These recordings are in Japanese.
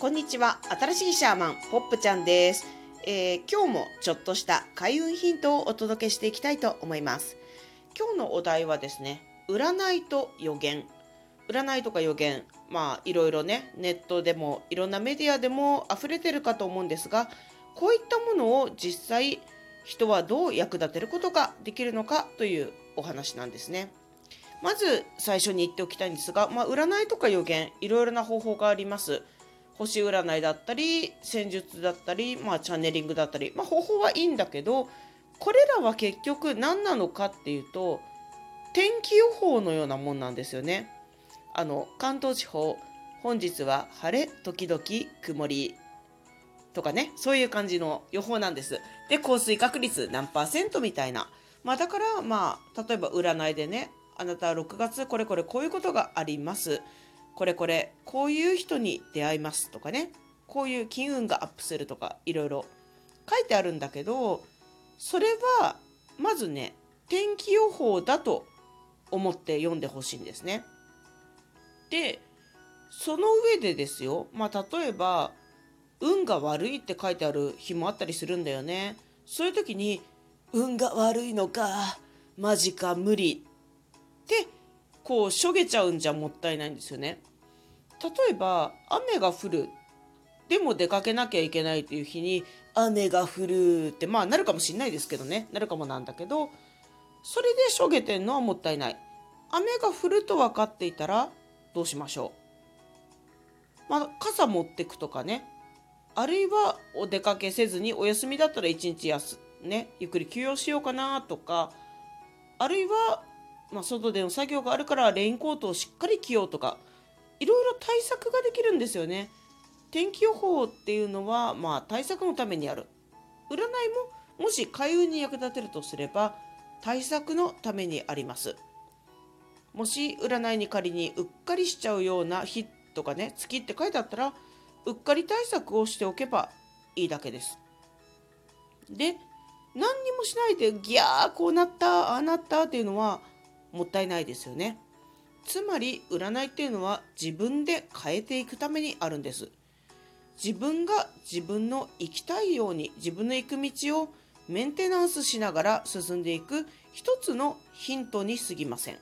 こんにちは。新しいシャーマン、ポップちゃんです。えー、今日もちょっとした開運ヒントをお届けしていきたいと思います。今日のお題はですね、占いと予言。占いとか予言、まあいろいろね、ネットでもいろんなメディアでも溢れてるかと思うんですが、こういったものを実際人はどう役立てることができるのかというお話なんですね。まず最初に言っておきたいんですが、まあ、占いとか予言いろいろな方法があります。星占いだったり戦術だったり、まあ、チャネリングだったり、まあ、方法はいいんだけどこれらは結局何なのかっていうと天気予報のようなもんなんですよね。あの関東地方本日は晴れ時々曇りとかねそういう感じの予報なんです。で降水確率何パーセントみたいな。まあ、だからまあ例えば占いでねあなたは6月これこれこういうことがあります。これこれこういう人に出会いますとかねこういう金運がアップするとかいろいろ書いてあるんだけどそれはまずね天気予報だと思って読んでほしいんですね。でその上でですよまあ例えば運が悪いって書いてある日もあったりするんだよね。そういう時に運が悪いのかマジか無理ってこうしょげちゃうんじゃもったいないんですよね。例えば雨が降る。でも出かけなきゃいけないという日に雨が降るってまあなるかもしんないですけどね。なるかもなんだけどそれでしょげてんのはもったいない。雨が降ると分かっていたらどうしましょう。まあ傘持ってくとかね。あるいはお出かけせずにお休みだったら一日休ねゆっくり休養しようかなとか。あるいは、まあ、外での作業があるからレインコートをしっかり着ようとかいろいろ対策ができるんですよね。天気予報っていうのは、まあ、対策のためにある。占いももし開運に役立てるとすれば対策のためにあります。もし占いに仮にうっかりしちゃうような日とかね月って書いてあったらうっかり対策をしておけばいいだけです。で何にもしないでギャーこうなったああなったっていうのはもったいないですよね。つまり占いっていうのは自分で変えていくためにあるんです。自分が自分の生きたいように自分の行く道をメンテナンスしながら進んでいく一つのヒントに過ぎません。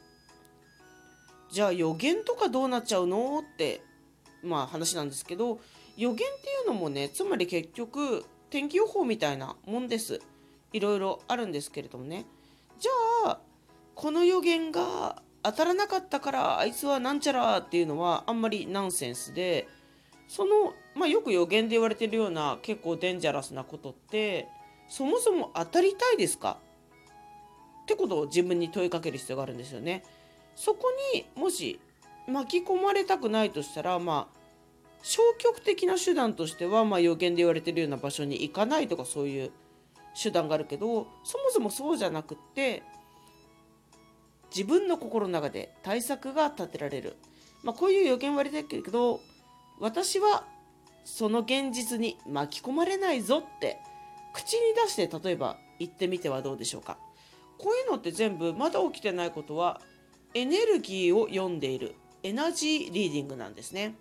じゃあ予言とかどうなっちゃうのってまあ話なんですけど予言っていうのもねつまり結局天気予報みたいなもんです。いろいろあるんですけれどもね。じゃあこの予言が当たらなかったからあいつはなんちゃらっていうのはあんまりナンセンスでその、まあ、よく予言で言われてるような結構デンジャラスなことってそもそも当たりたいですか？ってことを自分に問いかける必要があるんですよね。そこにもし巻き込まれたくないとしたらまあ消極的な手段としては、まあ、予言で言われてるような場所に行かないとかそういう手段があるけどそもそもそうじゃなくって自分の心の中で対策が立てられる、まあ、こういう予言割だけど私はその現実に巻き込まれないぞって口に出して例えば言ってみてはどうでしょうか。こういうのって全部まだ起きてないことはエネルギーを読んでいるエナジーリーディングなんですね。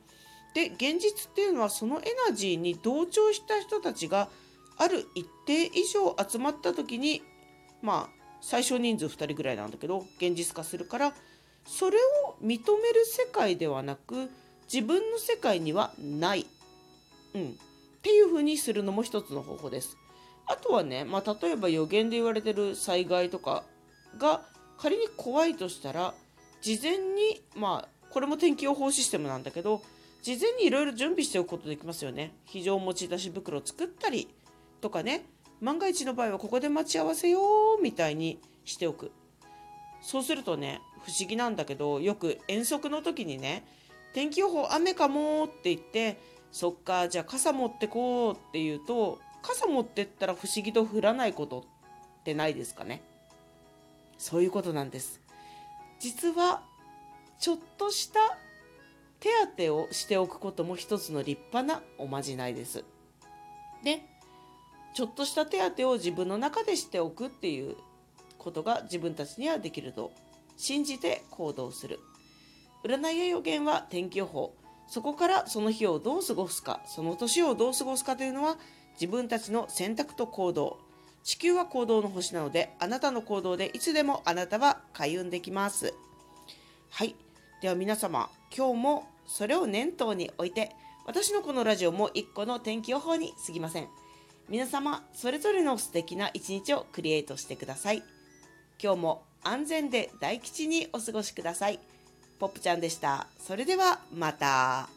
で現実っていうのはそのエナジーに同調した人たちがある一定以上集まった時にまあ最小人数2人ぐらいなんだけど現実化するからそれを認める世界ではなく自分の世界にはない、うん、っていう風にするのも一つの方法です。あとはね、まあ、例えば予言で言われてる災害とかが仮に怖いとしたら事前にまあこれも天気予報システムなんだけど事前にいろいろ準備しておくことできますよね。非常持ち出し袋作ったりとかね万が一の場合はここで待ち合わせよみたいにしておく。そうするとね不思議なんだけどよく遠足の時にね天気予報雨かもって言ってそっかじゃあ傘持ってこうって言うと傘持ってったら不思議と降らないことってないですかね。そういうことなんです。実はちょっとした手当をしておくことも一つの立派なおまじないです。でちょっとした手当を自分の中でしておくっていうことが自分たちにはできると信じて行動する。占いや予言は天気予報。そこからその日をどう過ごすか。その年をどう過ごすかというのは自分たちの選択と行動。地球は行動の星なのであなたの行動でいつでもあなたは開運できます。はい。では皆様今日もそれを念頭に置いて私のこのラジオも一個の天気予報に過ぎません。皆様それぞれの素敵な一日をクリエイトしてください。今日も安全で大吉にお過ごしください。ポップちゃんでした。それではまた。